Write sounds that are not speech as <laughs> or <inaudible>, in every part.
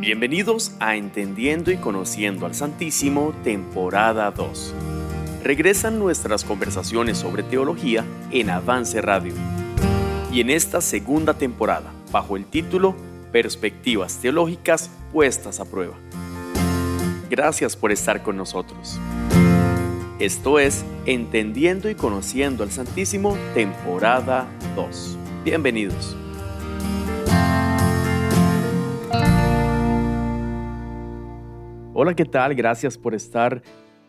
Bienvenidos a Entendiendo y Conociendo al Santísimo, temporada 2. Regresan nuestras conversaciones sobre teología en Avance Radio. Y en esta segunda temporada, bajo el título Perspectivas Teológicas puestas a prueba. Gracias por estar con nosotros. Esto es Entendiendo y Conociendo al Santísimo, temporada 2. Bienvenidos. Hola, ¿qué tal? Gracias por estar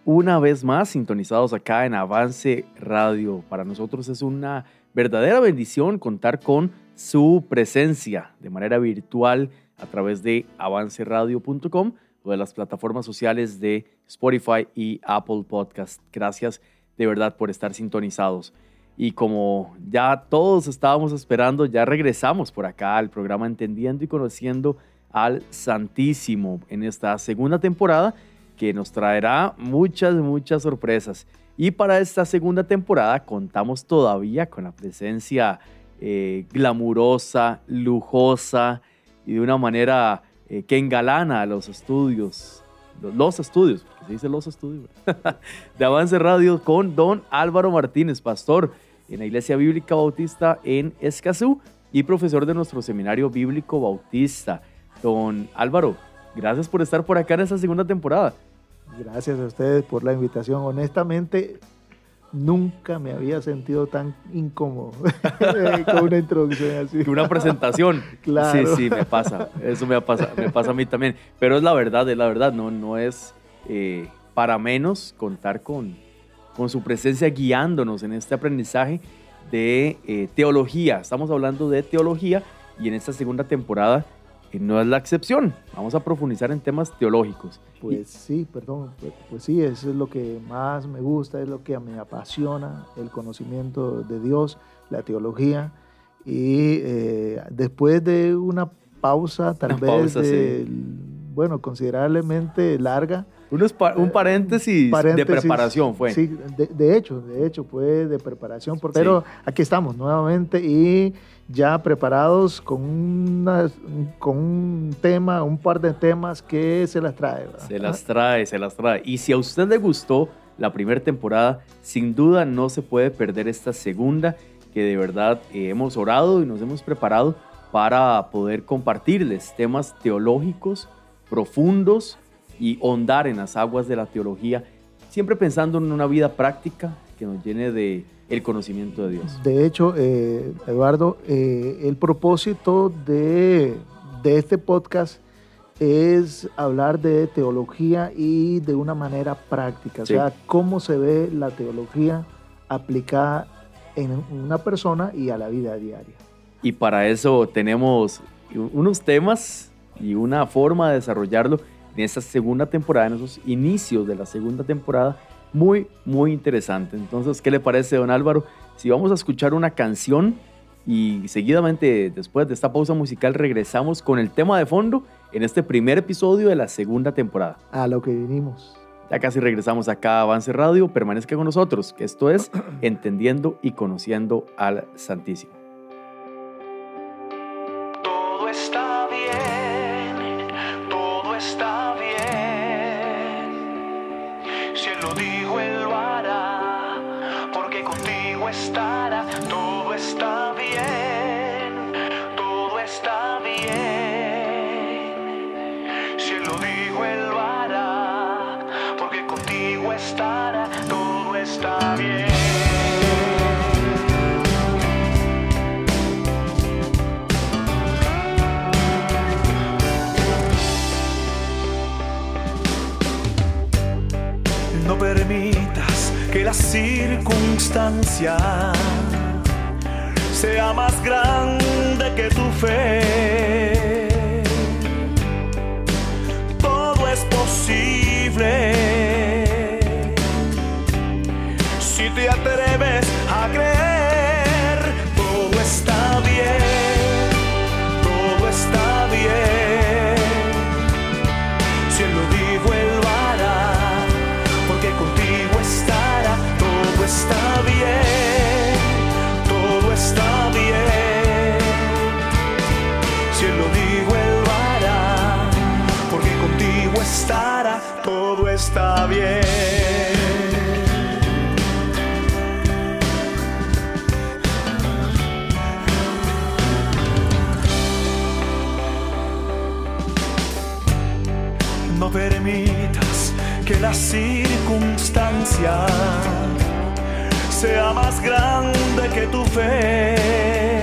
una vez más sintonizados acá en Avance Radio. Para nosotros es una verdadera bendición contar con su presencia de manera virtual a través de avanceradio.com o de las plataformas sociales de Spotify y Apple Podcast. Gracias de verdad por estar sintonizados. Y como ya todos estábamos esperando, ya regresamos por acá al programa Entendiendo y Conociendo al Santísimo en esta segunda temporada que nos traerá muchas, muchas sorpresas. Y para esta segunda temporada contamos todavía con la presencia eh, glamurosa, lujosa y de una manera eh, que engalana los estudios, los, estudios, porque se dice los estudios, <laughs> de Avance Radio con don Álvaro Martínez, pastor en la Iglesia Bíblica Bautista en Escazú y profesor de nuestro seminario bíblico bautista. Don Álvaro, gracias por estar por acá en esta segunda temporada. Gracias a ustedes por la invitación. Honestamente, nunca me había sentido tan incómodo <laughs> con una introducción así. Una presentación. <laughs> claro. Sí, sí, me pasa. Eso me pasa, me pasa a mí también. Pero es la verdad, es la verdad. No, no es eh, para menos contar con, con su presencia guiándonos en este aprendizaje de eh, teología. Estamos hablando de teología y en esta segunda temporada no es la excepción. Vamos a profundizar en temas teológicos. Pues sí, perdón, pues, pues, sí, eso es lo que más me gusta, es lo que me apasiona, el conocimiento de Dios, la teología. Y eh, después de una pausa, tal vez, bueno, considerablemente larga, un, un eh, paréntesis, de preparación fue. Sí, de, hecho, de hecho fue de preparación, pero aquí estamos nuevamente y ya preparados con, una, con un tema, un par de temas que se las trae. Se las trae, se las trae. Y si a usted le gustó la primera temporada, sin duda no se puede perder esta segunda, que de verdad eh, hemos orado y nos hemos preparado para poder compartirles temas teológicos profundos y hondar en las aguas de la teología, siempre pensando en una vida práctica que nos llene de el conocimiento de Dios. De hecho, eh, Eduardo, eh, el propósito de, de, este podcast es hablar de teología y de una manera práctica, o sea, cómo se ve la teología aplicada en una persona y a la vida diaria. Y para eso tenemos unos temas y una forma de desarrollarlo en esta segunda temporada, en esos inicios de la segunda temporada, muy, muy interesante. Entonces, ¿qué le parece, don Álvaro? Si vamos a escuchar una canción y seguidamente, después de esta pausa musical, regresamos con el tema de fondo en este primer episodio de la segunda temporada. A lo que vinimos. Ya casi regresamos acá a Avance Radio. Permanezca con nosotros, que esto es <clears throat> Entendiendo y Conociendo al Santísimo. Circunstancia sea más grande que tu fe. Todo es posible está bien. No permitas que la circunstancia sea más grande que tu fe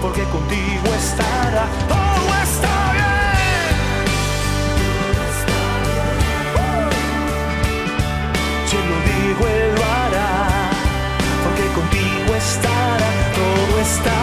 porque contigo estará. Todo está bien. Si lo dijo, Él lo hará, porque contigo estará, todo está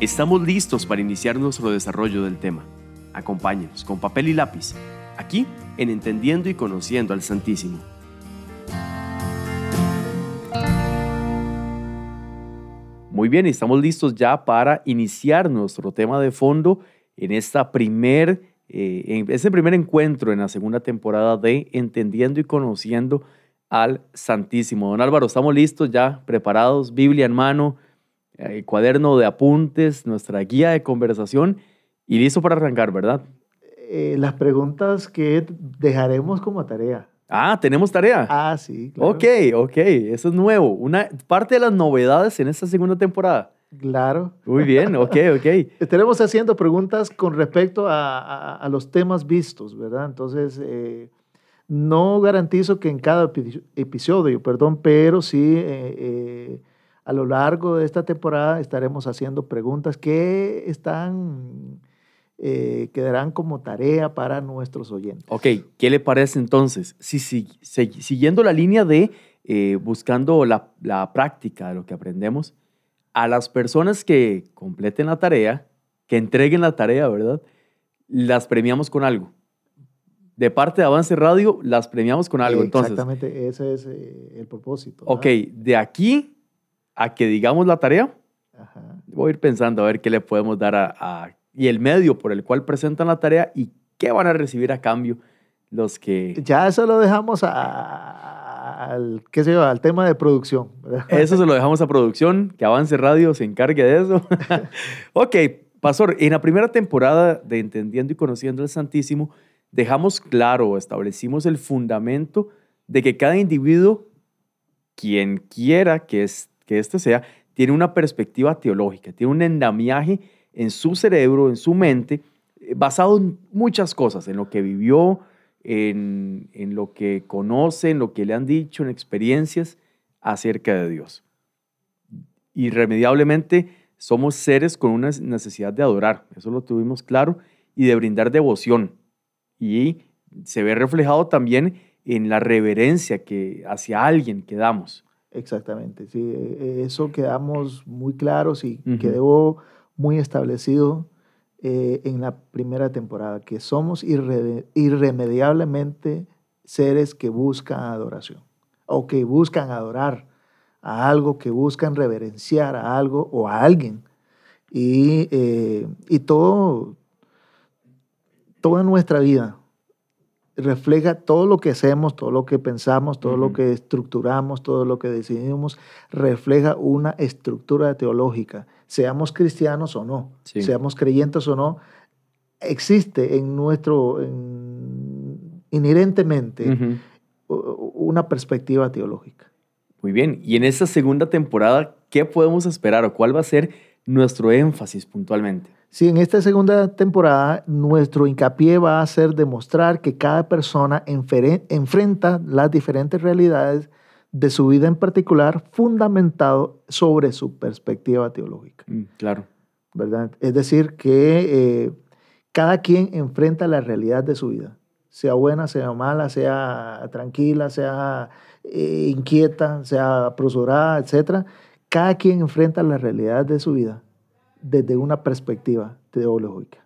Estamos listos para iniciar nuestro desarrollo del tema. Acompáñenos con papel y lápiz, aquí en Entendiendo y Conociendo al Santísimo. Muy bien, estamos listos ya para iniciar nuestro tema de fondo en esta primer, eh, en este primer encuentro en la segunda temporada de Entendiendo y Conociendo al Santísimo. Don Álvaro, estamos listos ya, preparados, Biblia en mano, eh, cuaderno de apuntes, nuestra guía de conversación y listo para arrancar, ¿verdad? Eh, las preguntas que dejaremos como tarea. Ah, tenemos tarea. Ah, sí. Claro. Ok, ok, eso es nuevo. Una parte de las novedades en esta segunda temporada. Claro. Muy bien, ok, ok. <laughs> Estaremos haciendo preguntas con respecto a, a- a los temas vistos, ¿verdad? Entonces, eh, no garantizo que en cada epi- episodio, perdón, pero sí eh, eh, a lo largo de esta temporada estaremos haciendo preguntas que están, eh, quedarán como tarea para nuestros oyentes. Ok, ¿qué le parece entonces? Si, si- si- siguiendo la línea de eh, buscando la, la práctica de lo que aprendemos, a las personas que completen la tarea, que entreguen la tarea, ¿verdad? Las premiamos con algo. De parte de Avance Radio, las premiamos con algo. Entonces, Exactamente, ese es eh, el propósito. ok, ¿verdad? de aquí a que digamos la tarea, Ajá. voy a ir pensando a ver qué le podemos dar a, a- y el medio por el cual presentan la tarea y qué van a recibir a cambio los que... Ya eso lo dejamos a- al, qué sé yo, al tema de producción. <laughs> Eso se lo dejamos a producción, que Avance Radio se encargue de eso. <laughs> ok, Pastor, en la primera temporada de Entendiendo y Conociendo el Santísimo, dejamos claro, establecimos el fundamento de que cada individuo, quien quiera que, es, que éste sea, tiene una perspectiva teológica, tiene un endamiaje en su cerebro, en su mente, eh, basado en muchas cosas, en lo que vivió, en, en lo que conoce, en lo que le han dicho, en experiencias acerca de Dios. Irremediablemente somos seres con una necesidad de adorar, eso lo tuvimos claro, y de brindar devoción. Y se ve reflejado también en la reverencia que hacia alguien que damos. Exactamente, sí, e, e, eso quedamos muy claros y quedó muy establecido eh, en la primera temporada, que somos irremediablemente seres que buscan adoración o que buscan adorar a algo, que buscan reverenciar a algo o a alguien. Y, eh, y todo, toda nuestra vida refleja todo lo que hacemos, todo lo que pensamos, todo lo que estructuramos, todo lo que decidimos, refleja una estructura teológica, seamos cristianos o no, seamos creyentes o no, existe en nuestro, inherentemente, una perspectiva teológica. Muy bien, y en esta segunda temporada, ¿qué podemos esperar o cuál va a ser nuestro énfasis puntualmente? Sí, en esta segunda temporada nuestro hincapié va a ser demostrar que cada persona enfrenta las diferentes realidades de su vida en particular fundamentado sobre su perspectiva teológica. Mm, claro. ¿Verdad? Es decir, que eh, cada quien enfrenta la realidad de su vida, sea buena, sea mala, sea tranquila, sea eh, inquieta, sea apresurada, etc. Cada quien enfrenta la realidad de su vida desde una perspectiva teológica.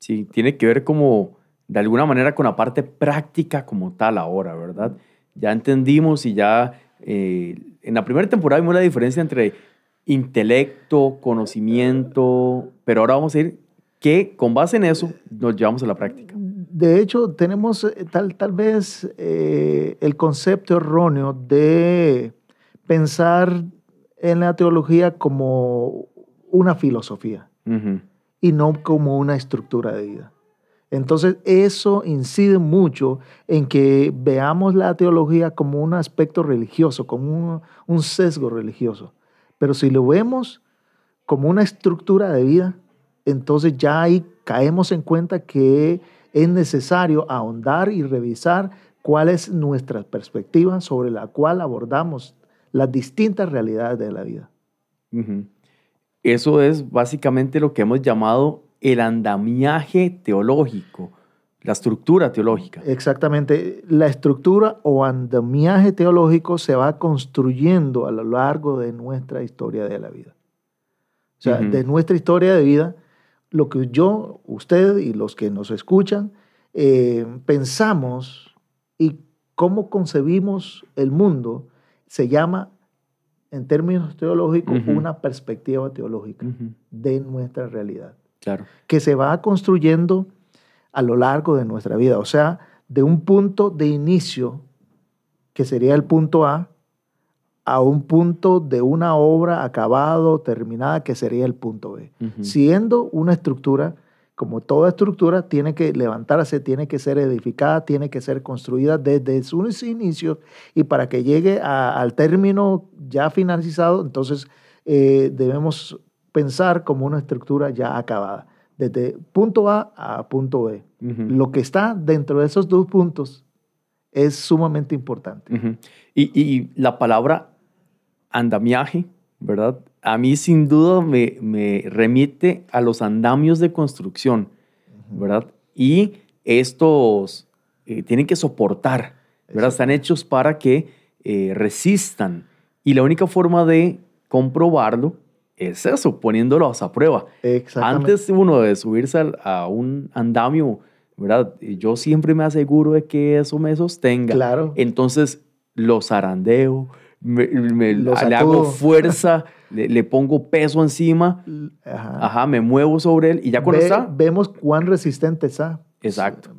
Sí, tiene que ver como, de alguna manera, con la parte práctica como tal ahora, ¿verdad? Ya entendimos y ya eh, en la primera temporada vimos la diferencia entre intelecto, conocimiento, pero ahora vamos a ir que con base en eso nos llevamos a la práctica. De hecho, tenemos eh, tal, tal vez eh, el concepto erróneo de pensar en la teología como una filosofía y no como una estructura de vida. Entonces, eso incide mucho en que veamos la teología como un aspecto religioso, como un, sesgo religioso. Pero si lo vemos como una estructura de vida, entonces ya ahí caemos en cuenta que es necesario ahondar y revisar cuál es nuestra perspectiva sobre la cual abordamos las distintas realidades de la vida. Eso es básicamente lo que hemos llamado el andamiaje teológico, la estructura teológica. Exactamente. La estructura o andamiaje teológico se va construyendo a lo largo de nuestra historia de la vida. O sea, de nuestra historia de vida, lo que yo, usted y los que nos escuchan, eh, pensamos y cómo concebimos el mundo se llama en términos teológicos, una perspectiva teológica de nuestra realidad. Claro. Que se va construyendo a lo largo de nuestra vida. O sea, de un punto de inicio, que sería el punto A, a un punto de una obra acabado, terminada, que sería el punto B. Siendo una estructura como toda estructura, tiene que levantarse, tiene que ser edificada, tiene que ser construida desde sus inicios y para que llegue al término ya finalizado, entonces eh, debemos pensar como una estructura ya acabada, desde punto A a punto B. Lo que está dentro de esos dos puntos es sumamente importante. y, y la palabra andamiaje, ¿verdad? A mí sin duda me, remite a los andamios de construcción, ¿verdad? Y estos eh, tienen que soportar, ¿verdad? Están hechos para que eh, resistan. Y la única forma de comprobarlo es eso, poniéndolos a prueba. Antes uno de subirse a, un andamio, ¿verdad? Yo siempre me aseguro de que eso me sostenga. Claro. Entonces los zarandeo, me, le hago fuerza, <laughs> le, pongo peso encima, ajá. me muevo sobre él y ya cuando está... Vemos cuán resistente está. Exacto,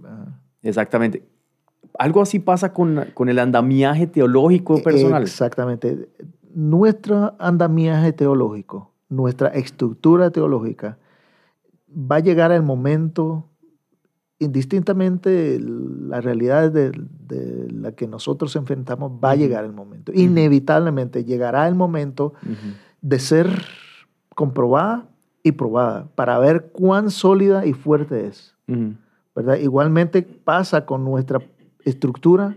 exactamente. Algo así pasa con, con el andamiaje teológico personal. Exactamente. Nuestro andamiaje teológico, nuestra estructura teológica, va a llegar el momento indistintamente la realidad de, la que nosotros enfrentamos, va a llegar el momento. Inevitablemente llegará el momento de ser comprobada y probada para ver cuán sólida y fuerte es. ¿verdad? Igualmente pasa con nuestra estructura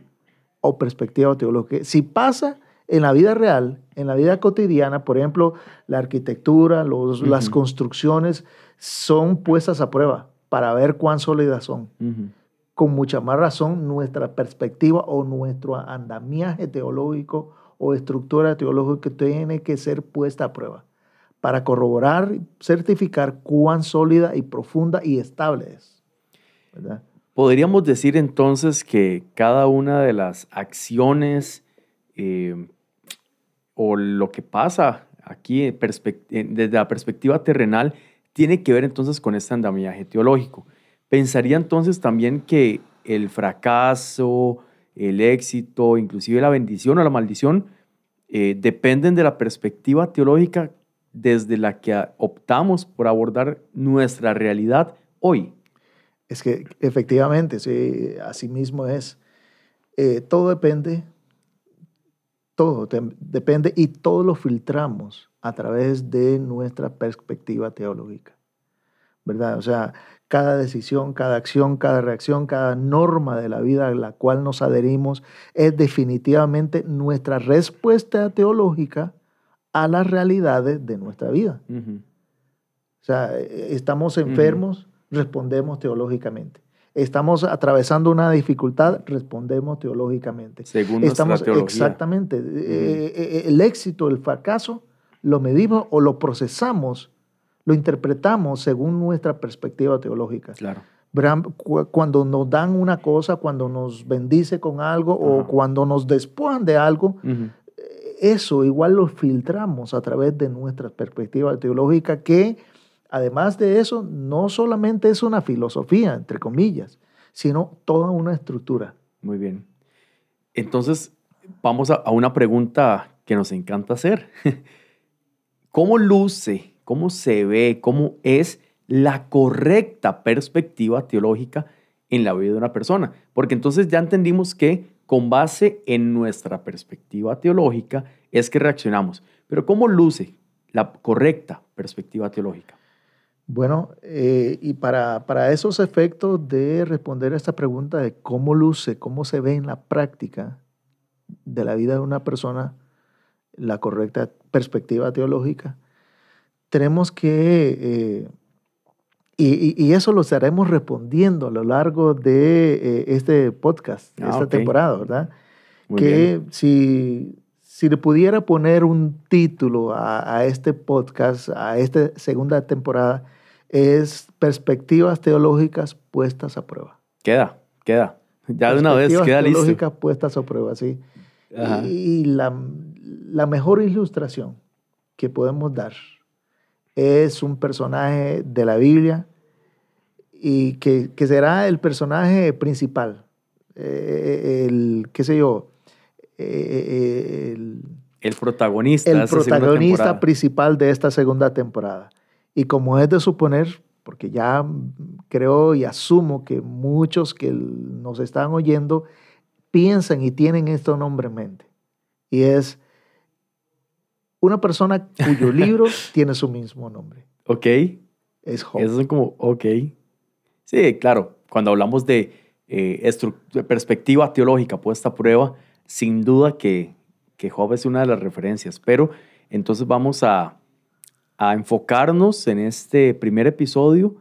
o perspectiva teológica. Si pasa en la vida real, en la vida cotidiana, por ejemplo, la arquitectura, los, las construcciones son puestas a prueba para ver cuán sólidas son. Con mucha más razón, nuestra perspectiva o nuestro andamiaje teológico o estructura teológica tiene que ser puesta a prueba para corroborar, certificar cuán sólida y profunda y estable es. Podríamos decir entonces que cada una de las acciones eh, o lo que pasa aquí desde la perspectiva terrenal tiene que ver entonces con este andamiaje teológico. Pensaría entonces también que el fracaso, el éxito, inclusive la bendición o la maldición, eh, dependen de la perspectiva teológica desde la que optamos por abordar nuestra realidad hoy. Es que efectivamente, sí, así mismo es. Eh, todo depende, todo depende y todo lo filtramos a través de nuestra perspectiva teológica. ¿Verdad? O sea, cada decisión, cada acción, cada reacción, cada norma de la vida a la cual nos adherimos es definitivamente nuestra respuesta teológica a las realidades de nuestra vida. O sea, estamos enfermos, respondemos teológicamente. Estamos atravesando una dificultad, respondemos teológicamente. Según estamos, teología. Exactamente. Eh, eh, el éxito, el fracaso, lo medimos o lo procesamos lo interpretamos según nuestra perspectiva teológica. Claro. Cuando nos dan una cosa, cuando nos bendice con algo o cuando nos despojan de algo, eso igual lo filtramos a través de nuestra perspectiva teológica que además de eso no solamente es una filosofía, entre comillas, sino toda una estructura. Muy bien. Entonces, vamos a una pregunta que nos encanta hacer. <laughs> ¿Cómo luce cómo se ve, cómo es la correcta perspectiva teológica en la vida de una persona. Porque entonces ya entendimos que con base en nuestra perspectiva teológica es que reaccionamos. Pero ¿cómo luce la correcta perspectiva teológica? Bueno, eh, y para, para esos efectos de responder a esta pregunta de cómo luce, cómo se ve en la práctica de la vida de una persona la correcta perspectiva teológica, tenemos que, eh, y, eso lo estaremos respondiendo a lo largo de eh, este podcast, ah, esta temporada, ¿verdad? que si, si le pudiera poner un título a, este podcast, a esta segunda temporada, es Perspectivas Teológicas Puestas a Prueba. Queda, queda. Ya de una vez queda listo. Teológicas Puestas a Prueba, sí. Y, la, la mejor ilustración que podemos dar es un personaje de la Biblia y que, será el personaje principal, eh, el, qué sé yo, eh, el, protagonista. El protagonista principal de esta segunda temporada. Y como es de suponer, porque ya creo y asumo que muchos que nos están oyendo piensan y tienen este nombre en mente. Y es una persona cuyo <laughs> libro tiene su mismo nombre. Ok. Es Job. Eso es como, ok. Sí, claro. Cuando hablamos de, eh, perspectiva teológica puesta a prueba, sin duda que, que, Job es una de las referencias. Pero entonces vamos a, a enfocarnos en este primer episodio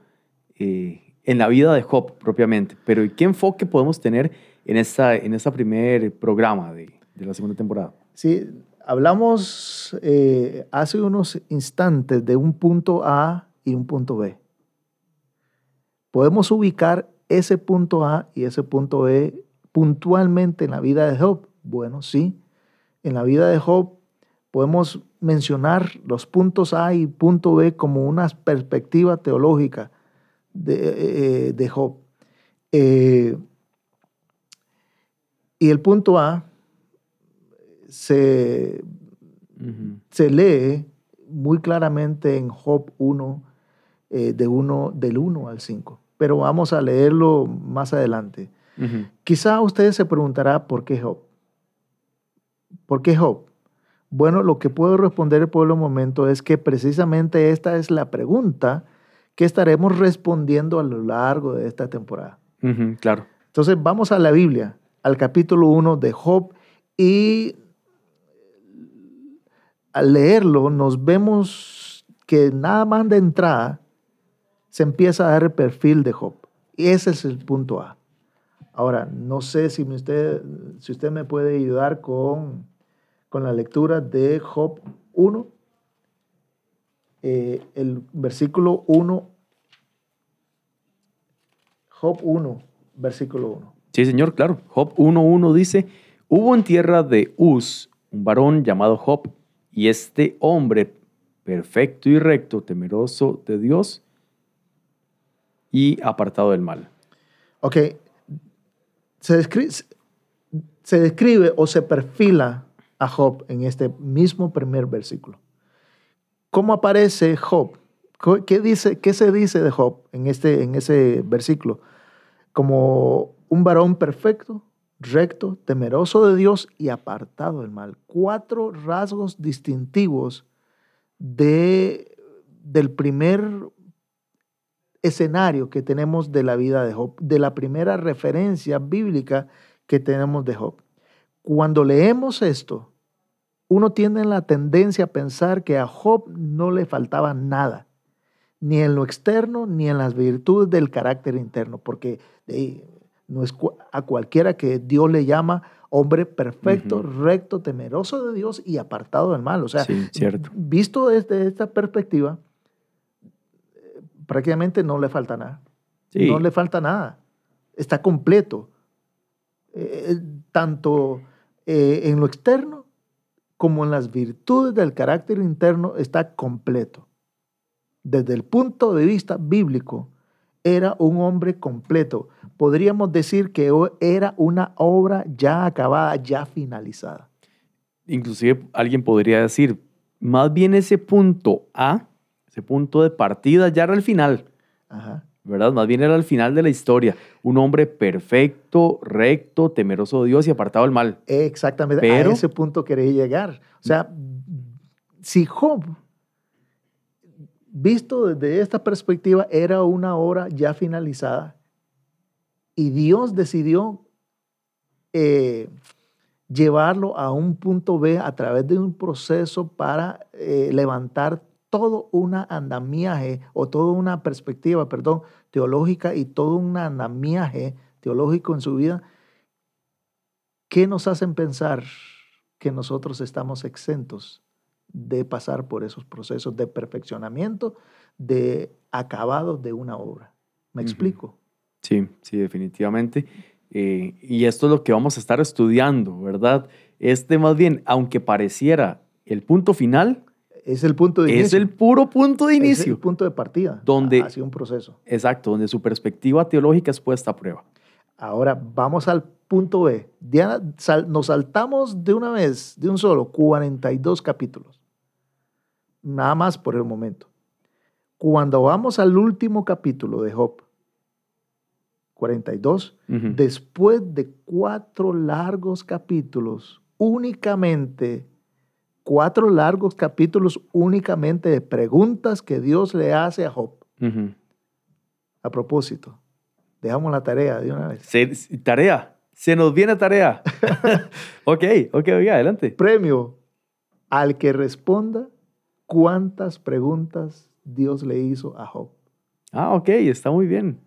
eh, en la vida de Job propiamente. Pero ¿y qué enfoque podemos tener en esta, en esta primer programa de, de la segunda temporada? Sí, Hablamos eh, hace unos instantes de un punto A y un punto B. ¿Podemos ubicar ese punto A y ese punto B puntualmente en la vida de Job? Bueno, sí. En la vida de Job podemos mencionar los puntos A y punto B como una perspectiva teológica de, eh, Job. Eh, y el punto A se, se lee muy claramente en Job 1, eh, de uno, del 1 al 5. Pero vamos a leerlo más adelante. Quizá usted se preguntará por qué Job. ¿Por qué Job? Bueno, lo que puedo responder el momento es que precisamente esta es la pregunta que estaremos respondiendo a lo largo de esta temporada. Ujú, claro. Entonces vamos a la Biblia, al capítulo 1 de Job y al leerlo nos vemos que nada más de entrada se empieza a dar el perfil de Job. Y ese es el punto A. Ahora, no sé si usted, si usted me puede ayudar con, con la lectura de Job 1, eh, el versículo 1, Job 1, versículo 1. Sí, señor, claro. Job 1.1 dice, hubo en tierra de Uz un varón llamado Job, y este hombre perfecto y recto, temeroso de Dios y apartado del mal. Ok, se describe, se describe o se perfila a Job en este mismo primer versículo. ¿Cómo aparece Job? ¿Qué, dice, qué se dice de Job en, este, en ese versículo? Como un varón perfecto, recto, temeroso de Dios y apartado del mal. Cuatro rasgos distintivos de, del primer escenario que tenemos de la vida de Job, de la primera referencia bíblica que tenemos de Job. Cuando leemos esto, uno tiene la tendencia a pensar que a Job no le faltaba nada, ni en lo externo, ni en las virtudes del carácter interno, porque no es a cualquiera que Dios le llama hombre perfecto, recto, temeroso de Dios y apartado del mal. O sea, cierto. visto desde esta perspectiva, prácticamente no le falta nada. No le falta nada. Está completo. Eh, eh, tanto eh, en lo externo como en las virtudes del carácter interno está completo. Desde el punto de vista bíblico, era un hombre completo. Podríamos decir que era una obra ya acabada, ya finalizada. Inclusive alguien podría decir, más bien ese punto A ese punto de partida ya era el final. ¿Verdad? Más bien era el final de la historia. Un hombre perfecto, recto, temeroso de Dios y apartado del mal. Exactamente. Pero, a ese punto quería llegar. O sea, si Job, visto desde esta perspectiva, era una obra ya finalizada y Dios decidió eh, llevarlo a un punto B a través de un proceso para eh, levantar todo una andamiaje o toda una perspectiva, perdón, teológica y todo un andamiaje teológico en su vida que nos hacen pensar que nosotros estamos exentos de pasar por esos procesos de perfeccionamiento, de acabado de una obra. ¿Me explico? Sí, sí, definitivamente. Eh, y esto es lo que vamos a estar estudiando, ¿verdad? Este más bien, aunque pareciera el punto final, es el punto de inicio. Es el puro punto de inicio. Es el punto de partida donde, hacia un proceso. Exacto, donde su perspectiva teológica es puesta a prueba. Ahora vamos al punto B. Diana, nos saltamos de una vez, de un solo, 42 capítulos. Nada más por el momento. Cuando vamos al último capítulo de Job, 42, después de cuatro largos capítulos únicamente cuatro largos capítulos únicamente de preguntas que Dios le hace a Job. A propósito, dejamos la tarea de una vez. tarea, se nos viene tarea. <laughs> ok, ok, oiga, adelante. Premio al que responda cuántas preguntas Dios le hizo a Job. Ah, ok, está muy bien.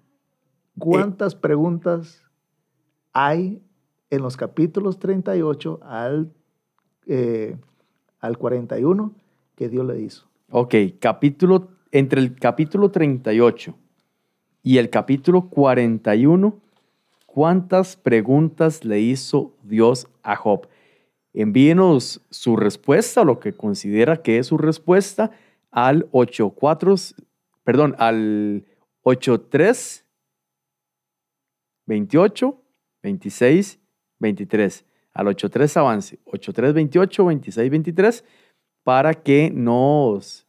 ¿Cuántas preguntas hay en los capítulos 38 al eh, al 41 que Dios le hizo. Ok, capítulo, entre el capítulo 38 y el capítulo 41, ¿cuántas preguntas le hizo Dios a Job? Envíenos su respuesta, lo que considera que es su respuesta, al 84, perdón, al 83, 28, 26, 23 al 83 avance, 8328, 2623, para que nos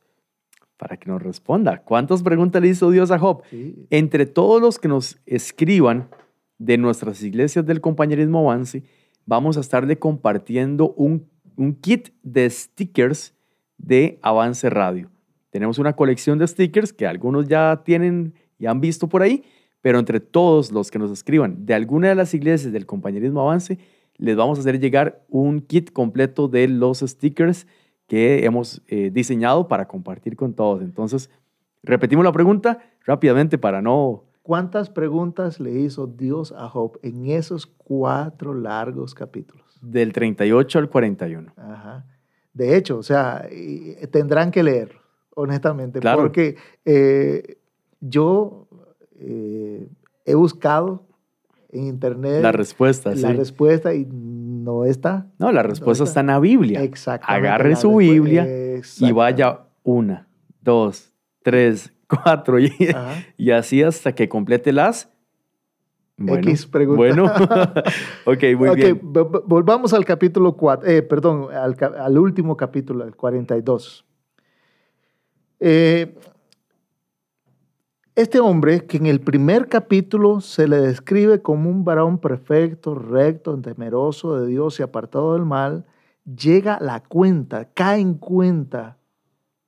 para que nos responda. ¿Cuántas preguntas le hizo Dios a Job? Entre todos los que nos escriban de nuestras iglesias del compañerismo avance, vamos a estarle compartiendo un, un kit de stickers de Avance Radio. Tenemos una colección de stickers que algunos ya tienen y han visto por ahí, pero entre todos los que nos escriban de alguna de las iglesias del compañerismo avance, les vamos a hacer llegar un kit completo de los stickers que hemos eh, diseñado para compartir con todos. Entonces, repetimos la pregunta rápidamente para no... ¿Cuántas preguntas le hizo Dios a Job en esos cuatro largos capítulos? Del 38 al 41. Ajá. De hecho, o sea, tendrán que leer, honestamente, porque eh, yo eh, he buscado en internet la respuesta, la respuesta y no está. No, la respuesta está. en la Biblia. Exactamente. Agarre su Biblia y vaya una, dos, tres, <laughs> cuatro y, y así hasta que complete las bueno, X pregunta. Bueno, <laughs> <laughs> ok, muy bien. Volvamos al capítulo 4, eh, perdón, al, al, último capítulo, el 42. Eh, este hombre, que en el primer capítulo se le describe como un varón perfecto, recto, temeroso de Dios y apartado del mal, llega a la cuenta, cae en cuenta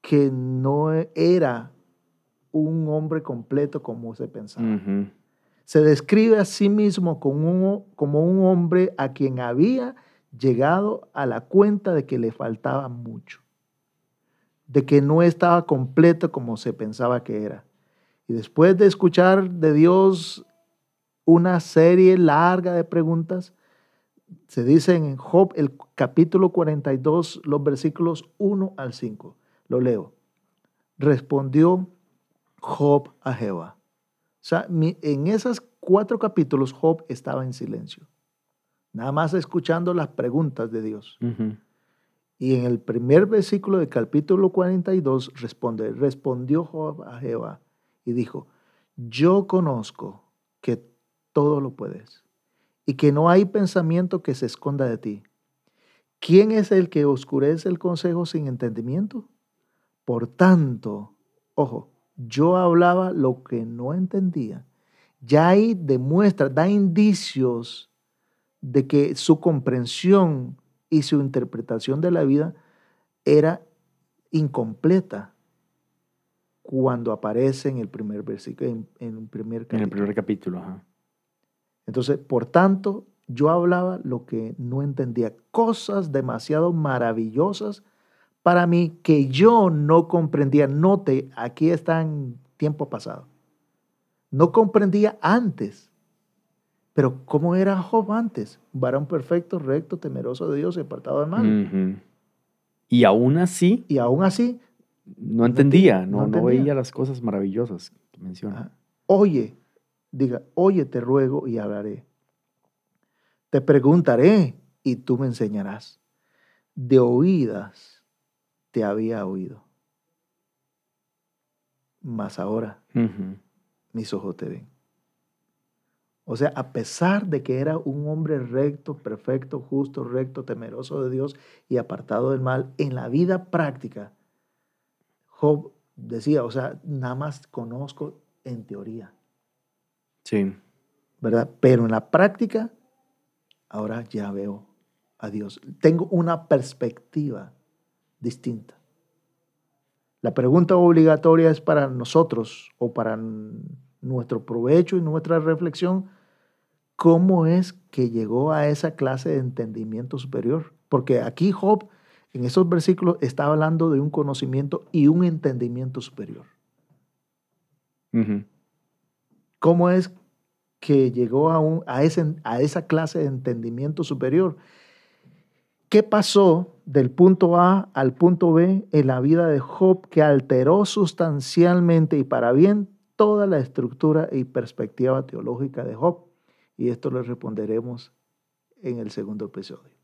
que no era un hombre completo como se pensaba. Se describe a sí mismo como un, como un hombre a quien había llegado a la cuenta de que le faltaba mucho, de que no estaba completo como se pensaba que era. Y después de escuchar de Dios una serie larga de preguntas, se dice en Job el capítulo 42, los versículos 1 al 5. Lo leo. Respondió Job a Jehová. O sea, en esos cuatro capítulos Job estaba en silencio, nada más escuchando las preguntas de Dios. Y en el primer versículo del capítulo 42 responde, respondió Job a Jehová y dijo, yo conozco que todo lo puedes y que no hay pensamiento que se esconda de ti. ¿Quién es el que oscurece el consejo sin entendimiento? Por tanto, ojo, yo hablaba lo que no entendía. Ya ahí demuestra, da indicios de que su comprensión y su interpretación de la vida era incompleta cuando aparece en el primer versículo, en, el primer capítulo. En el primer capítulo, Entonces, por tanto, yo hablaba lo que no entendía, cosas demasiado maravillosas para mí que yo no comprendía. Note, aquí está en tiempo pasado. No comprendía antes. Pero ¿cómo era Job antes? Varón perfecto, recto, temeroso de Dios y apartado del mal. Y aún así. Y aún así no entendía, no, no, veía las cosas maravillosas que menciona. Oye, diga, oye, te ruego y hablaré. Te preguntaré y tú me enseñarás. De oídas te había oído. Mas ahora mis ojos te ven. O sea, a pesar de que era un hombre recto, perfecto, justo, recto, temeroso de Dios y apartado del mal, en la vida práctica, Job decía, o sea, nada más conozco en teoría. Sí. ¿Verdad? Pero en la práctica, ahora ya veo a Dios. Tengo una perspectiva distinta. La pregunta obligatoria es para nosotros o para nuestro provecho y nuestra reflexión, ¿cómo es que llegó a esa clase de entendimiento superior? Porque aquí Job en esos versículos está hablando de un conocimiento y un entendimiento superior. ¿Cómo es que llegó a, un, a, ese, a esa clase de entendimiento superior? ¿Qué pasó del punto A al punto B en la vida de Job que alteró sustancialmente y para bien toda la estructura y perspectiva teológica de Job? Y esto lo responderemos en el segundo episodio.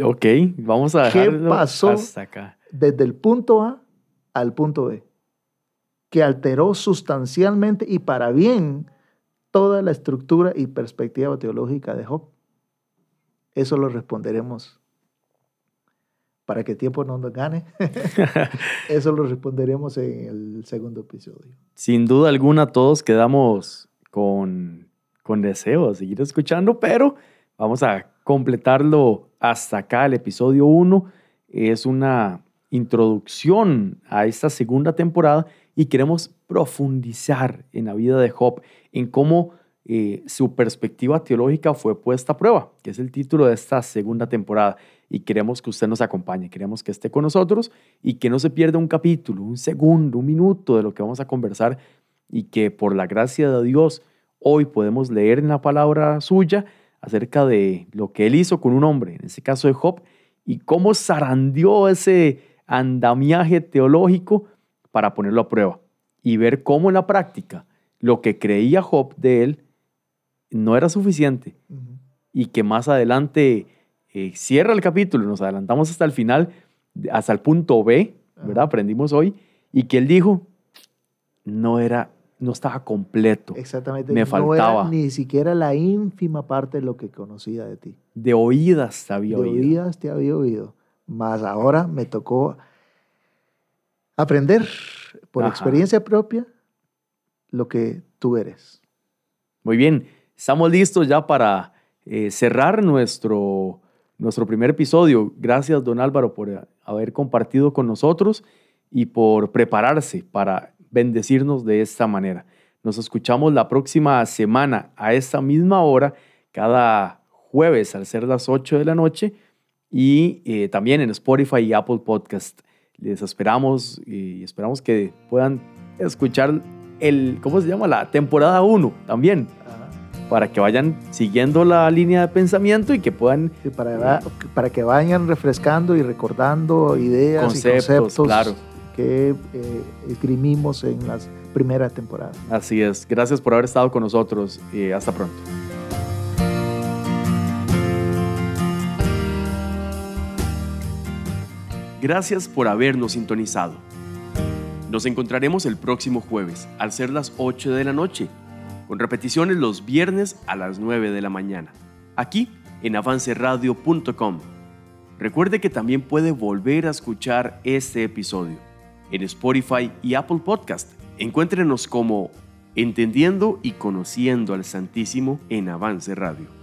Ok, vamos a dejarlo ¿Qué pasó hasta acá. Desde el punto A al punto B, que alteró sustancialmente y para bien toda la estructura y perspectiva teológica de Job. Eso lo responderemos para que tiempo no nos gane. <laughs> <laughs> Eso lo responderemos en el segundo episodio. Sin duda alguna, todos quedamos con, con deseo de seguir escuchando, pero vamos a completarlo hasta acá. El episodio 1 es una introducción a esta segunda temporada y queremos profundizar en la vida de Job, en cómo eh, su perspectiva teológica fue puesta a prueba, que es el título de esta segunda temporada. Y queremos que usted nos acompañe, queremos que esté con nosotros y que no se pierda un capítulo, un segundo, un minuto de lo que vamos a conversar y que por la gracia de Dios hoy podemos leer en la palabra suya acerca de lo que él hizo con un hombre, en este caso de Job, y cómo zarandeó ese andamiaje teológico para ponerlo a prueba y ver cómo en la práctica lo que creía Job de él no era suficiente y que más adelante eh, cierra el capítulo, nos adelantamos hasta el final, hasta el punto B, ¿verdad? Aprendimos hoy, y que él dijo, no era, no estaba completo. Exactamente. Me faltaba. No era ni siquiera la ínfima parte de lo que conocía de ti. De oídas te había de oído. oídas te había oído. Más ahora me tocó aprender por Ajá. experiencia propia lo que tú eres. Muy bien, estamos listos ya para eh, cerrar nuestro, nuestro primer episodio. Gracias, don Álvaro, por eh, haber compartido con nosotros y por prepararse para bendecirnos de esta manera. Nos escuchamos la próxima semana a esta misma hora, cada jueves al ser las 8 de la noche y eh, también en Spotify y Apple Podcast. Les esperamos y esperamos que puedan escuchar el, ¿cómo se llama? La temporada 1 también para que vayan siguiendo la línea de pensamiento y que puedan Sí, para, para que vayan refrescando y recordando ideas Conceptos, y conceptos claro. Que eh, esgrimimos en las primeras temporadas. Así es. Gracias por haber estado con nosotros y hasta pronto. Gracias por habernos sintonizado. Nos encontraremos el próximo jueves al ser las 8 de la noche, con repeticiones los viernes a las 9 de la mañana, aquí en avanceradio.com. Recuerde que también puede volver a escuchar este episodio en Spotify y Apple Podcast. Encuéntrenos como Entendiendo y Conociendo al Santísimo en Avance Radio.